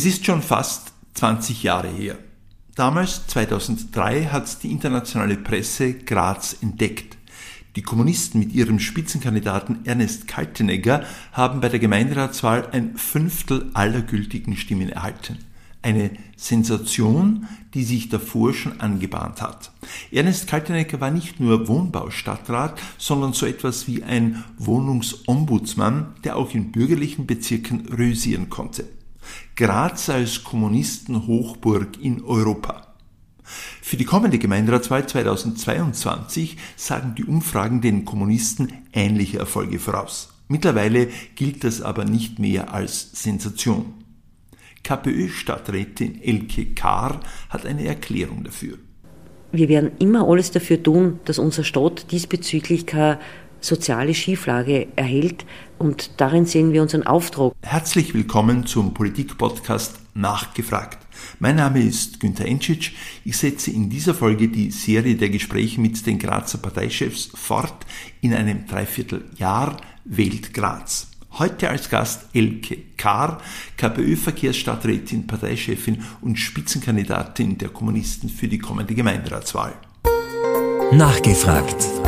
Es ist schon fast 20 Jahre her. Damals, 2003, hat die internationale Presse Graz entdeckt. Die Kommunisten mit ihrem Spitzenkandidaten Ernest Kaltenegger haben bei der Gemeinderatswahl ein Fünftel aller gültigen Stimmen erhalten. Eine Sensation, die sich davor schon angebahnt hat. Ernest Kaltenegger war nicht nur Wohnbaustadtrat, sondern so etwas wie ein Wohnungsombudsmann, der auch in bürgerlichen Bezirken rösieren konnte. Graz als Kommunistenhochburg in Europa. Für die kommende Gemeinderatswahl 2022 sagen die Umfragen den Kommunisten ähnliche Erfolge voraus. Mittlerweile gilt das aber nicht mehr als Sensation. KPÖ-Stadträtin Elke Kahr hat eine Erklärung dafür. Wir werden immer alles dafür tun, dass unser Stadt diesbezüglich keine soziale Schieflage erhält. Und darin sehen wir unseren Auftrag. Herzlich willkommen zum Politik-Podcast Nachgefragt. Mein Name ist Günter Entschitsch. Ich setze in dieser Folge die Serie der Gespräche mit den Grazer Parteichefs fort in einem Dreivierteljahr Wählt Graz. Heute als Gast Elke Kahr, KPÖ-Verkehrsstadträtin, Parteichefin und Spitzenkandidatin der Kommunisten für die kommende Gemeinderatswahl. Nachgefragt.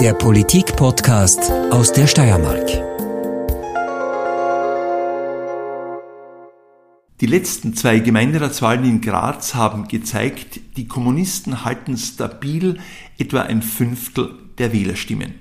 Der Politik-Podcast aus der Steiermark. Die letzten zwei Gemeinderatswahlen in Graz haben gezeigt, die Kommunisten halten stabil etwa ein Fünftel der Wählerstimmen.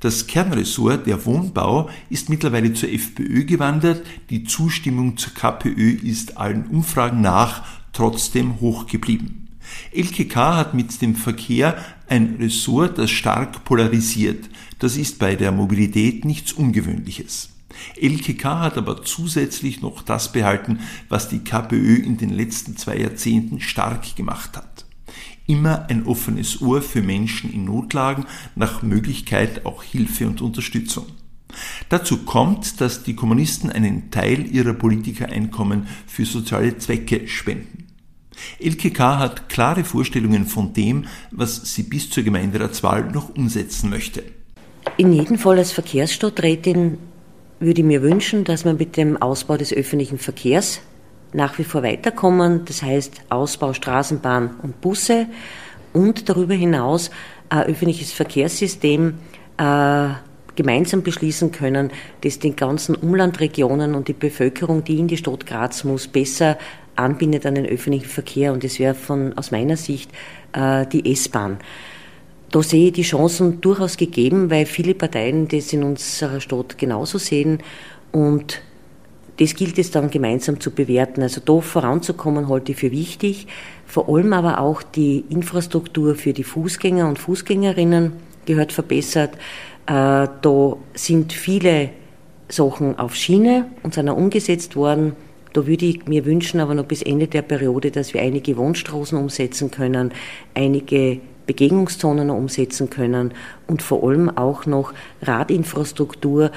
Das Kernressort, der Wohnbau, ist mittlerweile zur FPÖ gewandert. Die Zustimmung zur KPÖ ist allen Umfragen nach trotzdem hoch geblieben. LKK hat mit dem Verkehr ein Ressort, das stark polarisiert. Das ist bei der Mobilität nichts Ungewöhnliches. LKK hat aber zusätzlich noch das behalten, was die KPÖ in den letzten zwei Jahrzehnten stark gemacht hat. Immer ein offenes Ohr für Menschen in Notlagen, nach Möglichkeit auch Hilfe und Unterstützung. Dazu kommt, dass die Kommunisten einen Teil ihrer Politikereinkommen für soziale Zwecke spenden. LKK hat klare Vorstellungen von dem, was sie bis zur Gemeinderatswahl noch umsetzen möchte. In jedem Fall als Verkehrsstadträtin würde ich mir wünschen, dass wir mit dem Ausbau des öffentlichen Verkehrs nach wie vor weiterkommen. Das heißt Ausbau Straßenbahn und Busse und darüber hinaus ein öffentliches Verkehrssystem äh, gemeinsam beschließen können, das den ganzen Umlandregionen und die Bevölkerung, die in die Stadt Graz muss, besser anbindet an den öffentlichen Verkehr. Und das wäre von, aus meiner Sicht äh, die S-Bahn. Da sehe ich die Chancen durchaus gegeben, weil viele Parteien das in unserer Stadt genauso sehen. Und das gilt es dann gemeinsam zu bewerten. Also da voranzukommen halte ich für wichtig. Vor allem aber auch die Infrastruktur für die Fußgänger und Fußgängerinnen gehört verbessert. Äh, da sind viele Sachen auf Schiene und sind auch umgesetzt worden. Da würde ich mir wünschen, aber noch bis Ende der Periode, dass wir einige Wohnstraßen umsetzen können, einige Begegnungszonen umsetzen können und vor allem auch noch Radinfrastruktur,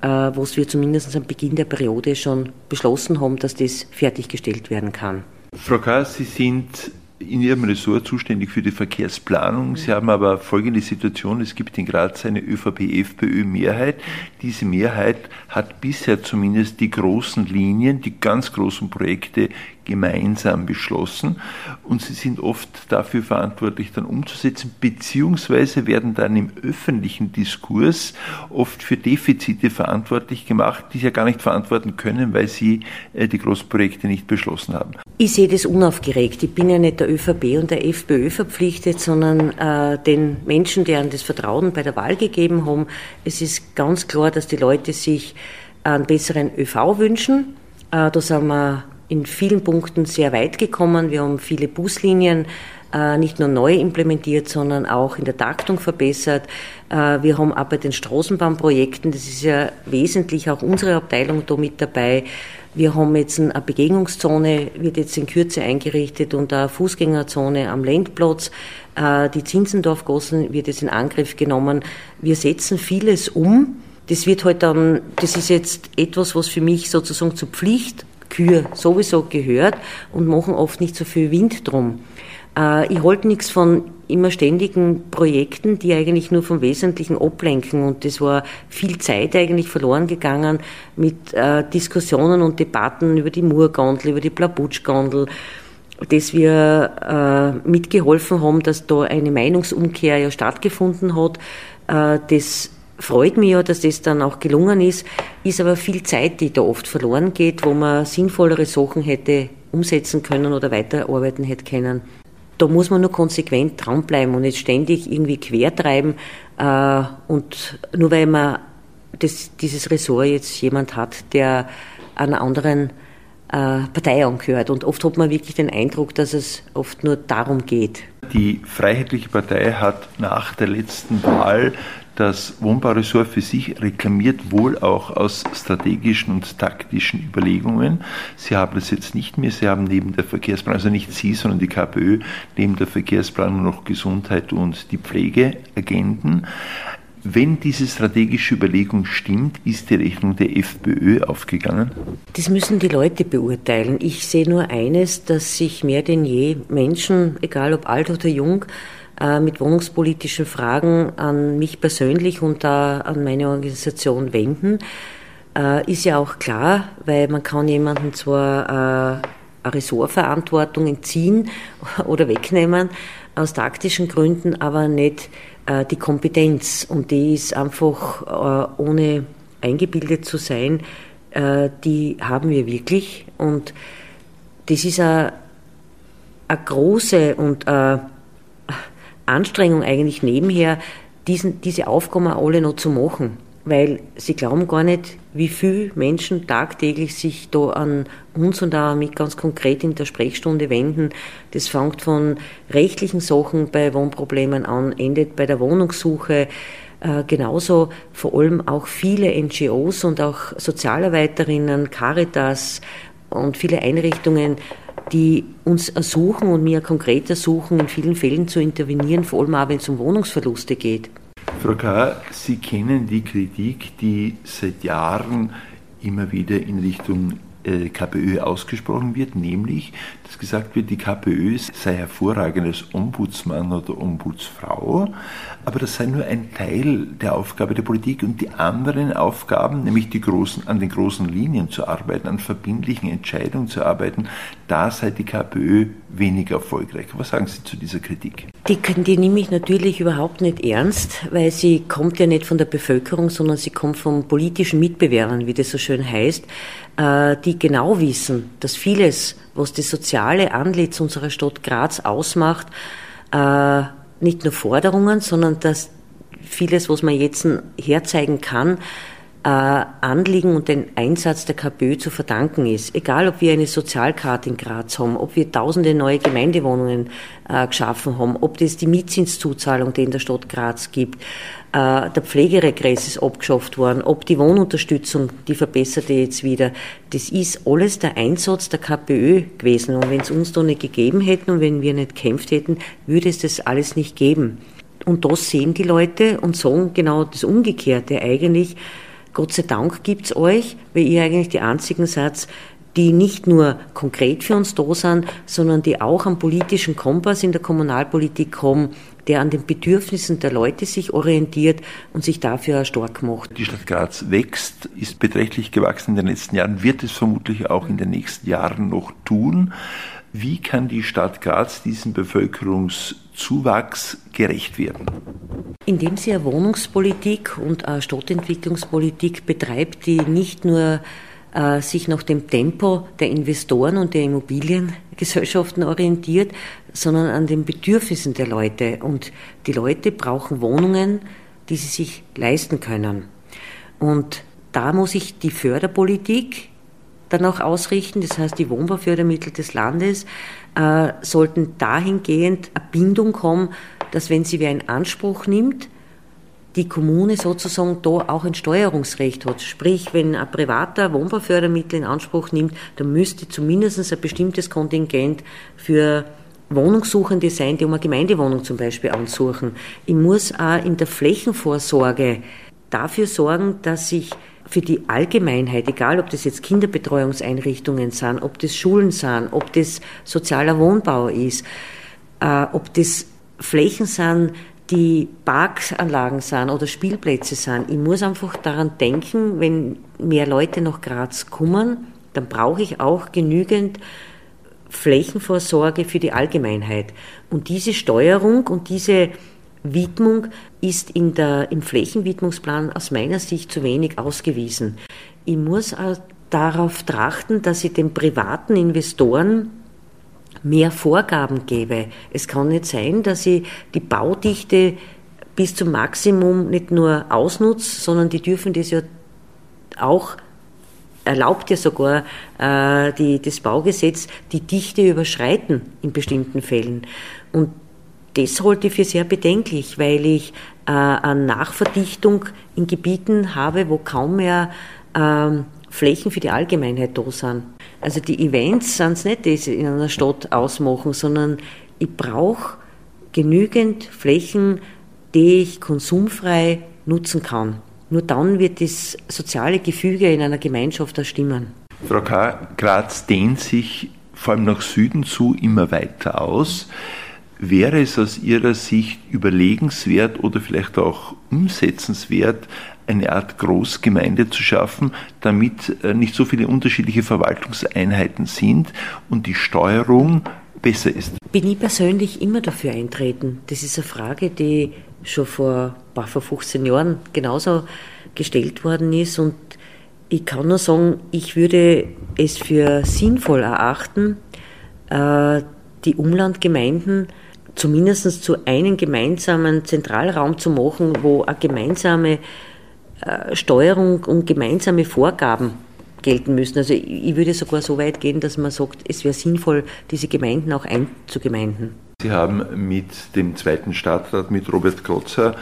äh, was wir zumindest am Beginn der Periode schon beschlossen haben, dass das fertiggestellt werden kann. Frau K., Sie sind in Ihrem Ressort zuständig für die Verkehrsplanung. Sie haben aber folgende Situation, es gibt in Graz eine ÖVP-FPÖ-Mehrheit. Diese Mehrheit hat bisher zumindest die großen Linien, die ganz großen Projekte gemeinsam beschlossen und sie sind oft dafür verantwortlich, dann umzusetzen, beziehungsweise werden dann im öffentlichen Diskurs oft für Defizite verantwortlich gemacht, die sie ja gar nicht verantworten können, weil sie äh, die Großprojekte nicht beschlossen haben. Ich sehe das unaufgeregt. Ich bin ja nicht der ÖVP und der FPÖ verpflichtet, sondern äh, den Menschen, deren das Vertrauen bei der Wahl gegeben haben. Es ist ganz klar, dass die Leute sich einen besseren ÖV wünschen. Äh, da sind wir in vielen Punkten sehr weit gekommen. Wir haben viele Buslinien äh, nicht nur neu implementiert, sondern auch in der Taktung verbessert. Äh, wir haben auch bei den Straßenbahnprojekten, das ist ja wesentlich auch unsere Abteilung da mit dabei. Wir haben jetzt eine Begegnungszone, wird jetzt in Kürze eingerichtet und eine Fußgängerzone am Lendplatz. Äh, die Zinsendorfgassen wird jetzt in Angriff genommen. Wir setzen vieles um. Das wird halt dann, das ist jetzt etwas, was für mich sozusagen zur Pflicht Kühe sowieso gehört und machen oft nicht so viel Wind drum. Äh, ich halte nichts von immer ständigen Projekten, die eigentlich nur vom Wesentlichen ablenken. Und das war viel Zeit eigentlich verloren gegangen mit äh, Diskussionen und Debatten über die Murgondel, über die Blabutschgondel, dass wir äh, mitgeholfen haben, dass da eine Meinungsumkehr ja stattgefunden hat. Äh, das freut mich ja, dass das dann auch gelungen ist, ist aber viel Zeit, die da oft verloren geht, wo man sinnvollere Sachen hätte umsetzen können oder weiterarbeiten hätte können. Da muss man nur konsequent dranbleiben und nicht ständig irgendwie quertreiben. Äh, und nur weil man das, dieses Ressort jetzt jemand hat, der einer anderen äh, Partei angehört. Und oft hat man wirklich den Eindruck, dass es oft nur darum geht. Die Freiheitliche Partei hat nach der letzten Wahl das Wohnbauressort für sich reklamiert, wohl auch aus strategischen und taktischen Überlegungen. Sie haben das jetzt nicht mehr. Sie haben neben der Verkehrsplanung, also nicht Sie, sondern die KPÖ, neben der Verkehrsplanung noch Gesundheit und die Pflegeagenten. Wenn diese strategische Überlegung stimmt, ist die Rechnung der FPÖ aufgegangen? Das müssen die Leute beurteilen. Ich sehe nur eines, dass sich mehr denn je Menschen, egal ob alt oder jung, mit wohnungspolitischen Fragen an mich persönlich und an meine Organisation wenden. Äh, ist ja auch klar, weil man kann jemanden zwar äh, eine Ressortverantwortung entziehen oder wegnehmen aus taktischen Gründen, aber nicht die Kompetenz. Und die ist einfach, ohne eingebildet zu sein, die haben wir wirklich. Und das ist eine, eine große und eine Anstrengung eigentlich nebenher, diesen, diese Aufgaben alle noch zu machen. Weil sie glauben gar nicht, wie viele Menschen tagtäglich sich da an uns und auch mit ganz konkret in der Sprechstunde wenden. Das fängt von rechtlichen Sachen bei Wohnproblemen an, endet bei der Wohnungssuche. Äh, genauso vor allem auch viele NGOs und auch Sozialarbeiterinnen, Caritas und viele Einrichtungen die uns ersuchen und mir konkret ersuchen, in vielen Fällen zu intervenieren, vor allem auch wenn es um Wohnungsverluste geht. Frau K., Sie kennen die Kritik, die seit Jahren immer wieder in Richtung KPÖ ausgesprochen wird, nämlich, dass gesagt wird, die KPÖ sei hervorragend als Ombudsmann oder Ombudsfrau, aber das sei nur ein Teil der Aufgabe der Politik und die anderen Aufgaben, nämlich die großen, an den großen Linien zu arbeiten, an verbindlichen Entscheidungen zu arbeiten, da sei die KPÖ weniger erfolgreich. Was sagen Sie zu dieser Kritik? Die, die nehme ich natürlich überhaupt nicht ernst, weil sie kommt ja nicht von der Bevölkerung, sondern sie kommt von politischen Mitbewerbern, wie das so schön heißt. Äh, die genau wissen, dass vieles, was das soziale Antlitz unserer Stadt Graz ausmacht, äh, nicht nur Forderungen, sondern dass vieles, was man jetzt herzeigen kann, Anliegen und den Einsatz der KPÖ zu verdanken ist. Egal, ob wir eine Sozialkarte in Graz haben, ob wir tausende neue Gemeindewohnungen äh, geschaffen haben, ob das die Mietzinszuzahlung, die in der Stadt Graz gibt, äh, der Pflegeregress ist abgeschafft worden, ob die Wohnunterstützung, die verbesserte jetzt wieder. Das ist alles der Einsatz der KPÖ gewesen. Und wenn es uns da nicht gegeben hätten und wenn wir nicht gekämpft hätten, würde es das alles nicht geben. Und das sehen die Leute und sagen genau das Umgekehrte eigentlich, Gott sei Dank gibt's euch, weil ihr eigentlich die einzigen seid, die nicht nur konkret für uns da sind, sondern die auch am politischen Kompass in der Kommunalpolitik haben, der an den Bedürfnissen der Leute sich orientiert und sich dafür stark macht. Die Stadt Graz wächst, ist beträchtlich gewachsen in den letzten Jahren, wird es vermutlich auch in den nächsten Jahren noch tun. Wie kann die Stadt Graz diesem Bevölkerungszuwachs gerecht werden? Indem sie eine Wohnungspolitik und eine Stadtentwicklungspolitik betreibt, die nicht nur äh, sich nach dem Tempo der Investoren und der Immobiliengesellschaften orientiert, sondern an den Bedürfnissen der Leute. Und die Leute brauchen Wohnungen, die sie sich leisten können. Und da muss ich die Förderpolitik dann auch ausrichten. Das heißt, die Wohnbaufördermittel des Landes äh, sollten dahingehend eine Bindung haben, dass wenn sie wer in Anspruch nimmt, die Kommune sozusagen da auch ein Steuerungsrecht hat. Sprich, wenn ein privater Wohnbaufördermittel in Anspruch nimmt, dann müsste zumindest ein bestimmtes Kontingent für Wohnungssuchende sein, die um eine Gemeindewohnung zum Beispiel ansuchen. Ich muss auch in der Flächenvorsorge dafür sorgen, dass sich für die Allgemeinheit, egal ob das jetzt Kinderbetreuungseinrichtungen sind, ob das Schulen sind, ob das sozialer Wohnbau ist, äh, ob das Flächen sind, die Parkanlagen sind oder Spielplätze sind. Ich muss einfach daran denken, wenn mehr Leute nach Graz kommen, dann brauche ich auch genügend Flächenvorsorge für die Allgemeinheit. Und diese Steuerung und diese Widmung ist in der, im Flächenwidmungsplan aus meiner Sicht zu wenig ausgewiesen. Ich muss darauf trachten, dass ich den privaten Investoren mehr Vorgaben gebe. Es kann nicht sein, dass ich die Baudichte bis zum Maximum nicht nur ausnutze, sondern die dürfen das ja auch erlaubt ja sogar äh, die, das Baugesetz die Dichte überschreiten in bestimmten Fällen. Und das halte ich für sehr bedenklich, weil ich äh, eine Nachverdichtung in Gebieten habe, wo kaum mehr äh, Flächen für die Allgemeinheit da sind. Also die Events sind es nicht, die sie in einer Stadt ausmachen, sondern ich brauche genügend Flächen, die ich konsumfrei nutzen kann. Nur dann wird das soziale Gefüge in einer Gemeinschaft erstimmen. Frau K. Graz dehnt sich vor allem nach Süden zu immer weiter aus. Wäre es aus Ihrer Sicht überlegenswert oder vielleicht auch umsetzenswert, eine Art Großgemeinde zu schaffen, damit äh, nicht so viele unterschiedliche Verwaltungseinheiten sind und die Steuerung besser ist? Bin ich persönlich immer dafür eintreten. Das ist eine Frage, die schon vor, vor 15 Jahren genauso gestellt worden ist und ich kann nur sagen, ich würde es für sinnvoll erachten, äh, die Umlandgemeinden zumindest zu einem gemeinsamen Zentralraum zu machen, wo eine gemeinsame äh, Steuerung und gemeinsame Vorgaben gelten müssen. Also ich würde sogar so weit gehen, dass man sagt, es wäre sinnvoll, diese Gemeinden auch einzugemeinden. Sie haben mit dem zweiten Stadtrat, mit Robert Krotzer,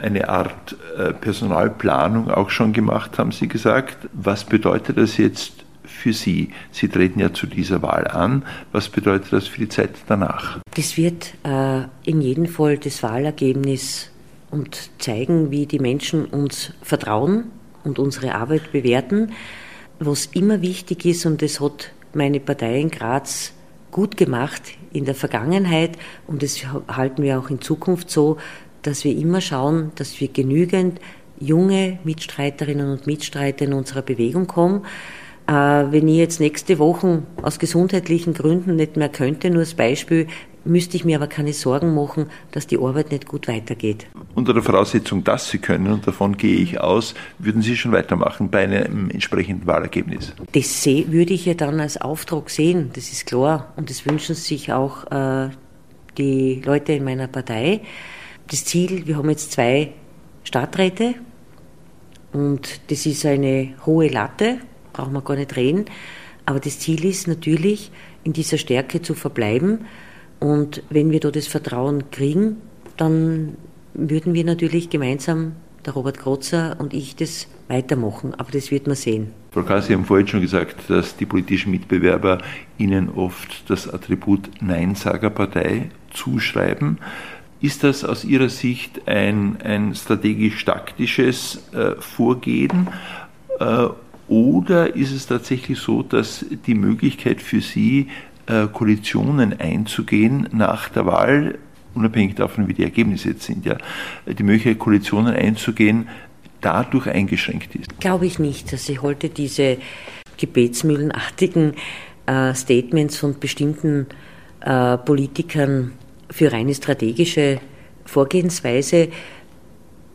eine Art äh, Personalplanung auch schon gemacht, haben Sie gesagt. Was bedeutet das jetzt für Sie? Sie treten ja zu dieser Wahl an. Was bedeutet das für die Zeit danach? Das wird äh, in jedem Fall das Wahlergebnis und zeigen, wie die Menschen uns vertrauen und unsere Arbeit bewerten. Was immer wichtig ist, und das hat meine Partei in Graz gut gemacht in der Vergangenheit und das halten wir auch in Zukunft so, dass wir immer schauen, dass wir genügend junge Mitstreiterinnen und Mitstreiter in unserer Bewegung kommen. Äh, wenn ich jetzt nächste Woche aus gesundheitlichen Gründen nicht mehr könnte, nur als Beispiel, müsste ich mir aber keine Sorgen machen, dass die Arbeit nicht gut weitergeht. Unter der Voraussetzung, dass Sie können, und davon gehe ich aus, würden Sie schon weitermachen bei einem entsprechenden Wahlergebnis? Das würde ich ja dann als Auftrag sehen, das ist klar. Und das wünschen sich auch äh, die Leute in meiner Partei. Das Ziel, wir haben jetzt zwei Stadträte und das ist eine hohe Latte, brauchen wir gar nicht reden. Aber das Ziel ist natürlich, in dieser Stärke zu verbleiben und wenn wir da das Vertrauen kriegen, dann würden wir natürlich gemeinsam, der Robert Grotzer und ich, das weitermachen. Aber das wird man sehen. Frau Kass, Sie haben vorhin schon gesagt, dass die politischen Mitbewerber Ihnen oft das Attribut Neinsagerpartei zuschreiben. Ist das aus Ihrer Sicht ein, ein strategisch-taktisches äh, Vorgehen? Äh, oder ist es tatsächlich so, dass die Möglichkeit für Sie, äh, Koalitionen einzugehen nach der Wahl, unabhängig davon, wie die Ergebnisse jetzt sind, ja, die Möglichkeit, Koalitionen einzugehen, dadurch eingeschränkt ist? Glaube ich nicht. Also ich halte diese gebetsmühlenartigen äh, Statements von bestimmten äh, Politikern für reine strategische Vorgehensweise.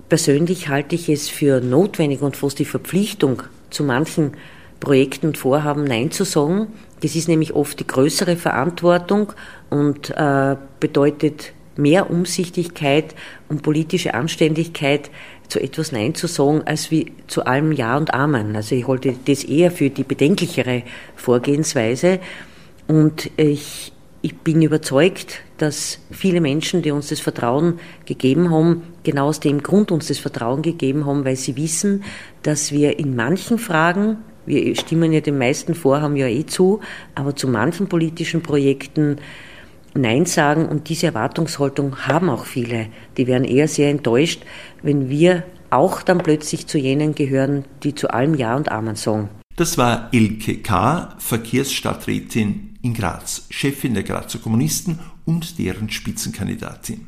Persönlich halte ich es für notwendig und fast die Verpflichtung, zu manchen Projekten und Vorhaben Nein zu sagen. Das ist nämlich oft die größere Verantwortung und äh, bedeutet mehr Umsichtigkeit und politische Anständigkeit, zu etwas Nein zu sagen, als wie zu allem Ja und Amen. Also ich halte das eher für die bedenklichere Vorgehensweise. Und ich, ich bin überzeugt, dass viele Menschen, die uns das Vertrauen gegeben haben, genau aus dem Grund uns das Vertrauen gegeben haben, weil sie wissen, dass wir in manchen Fragen wir stimmen ja den meisten Vorhaben ja eh zu, aber zu manchen politischen Projekten Nein sagen und diese Erwartungshaltung haben auch viele. Die werden eher sehr enttäuscht, wenn wir auch dann plötzlich zu jenen gehören, die zu allem Ja und Amen sagen. Das war Elke K., Verkehrsstadträtin in Graz, Chefin der Grazer Kommunisten und deren Spitzenkandidatin.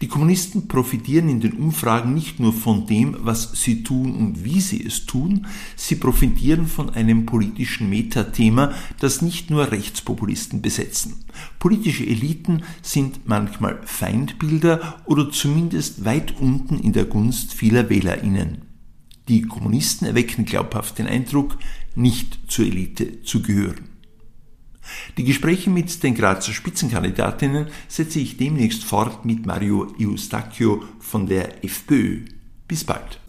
Die Kommunisten profitieren in den Umfragen nicht nur von dem, was sie tun und wie sie es tun, sie profitieren von einem politischen Metathema, das nicht nur Rechtspopulisten besetzen. Politische Eliten sind manchmal Feindbilder oder zumindest weit unten in der Gunst vieler Wählerinnen. Die Kommunisten erwecken glaubhaft den Eindruck, nicht zur Elite zu gehören. Die Gespräche mit den Grazer Spitzenkandidatinnen setze ich demnächst fort mit Mario Eustachio von der FPÖ. Bis bald.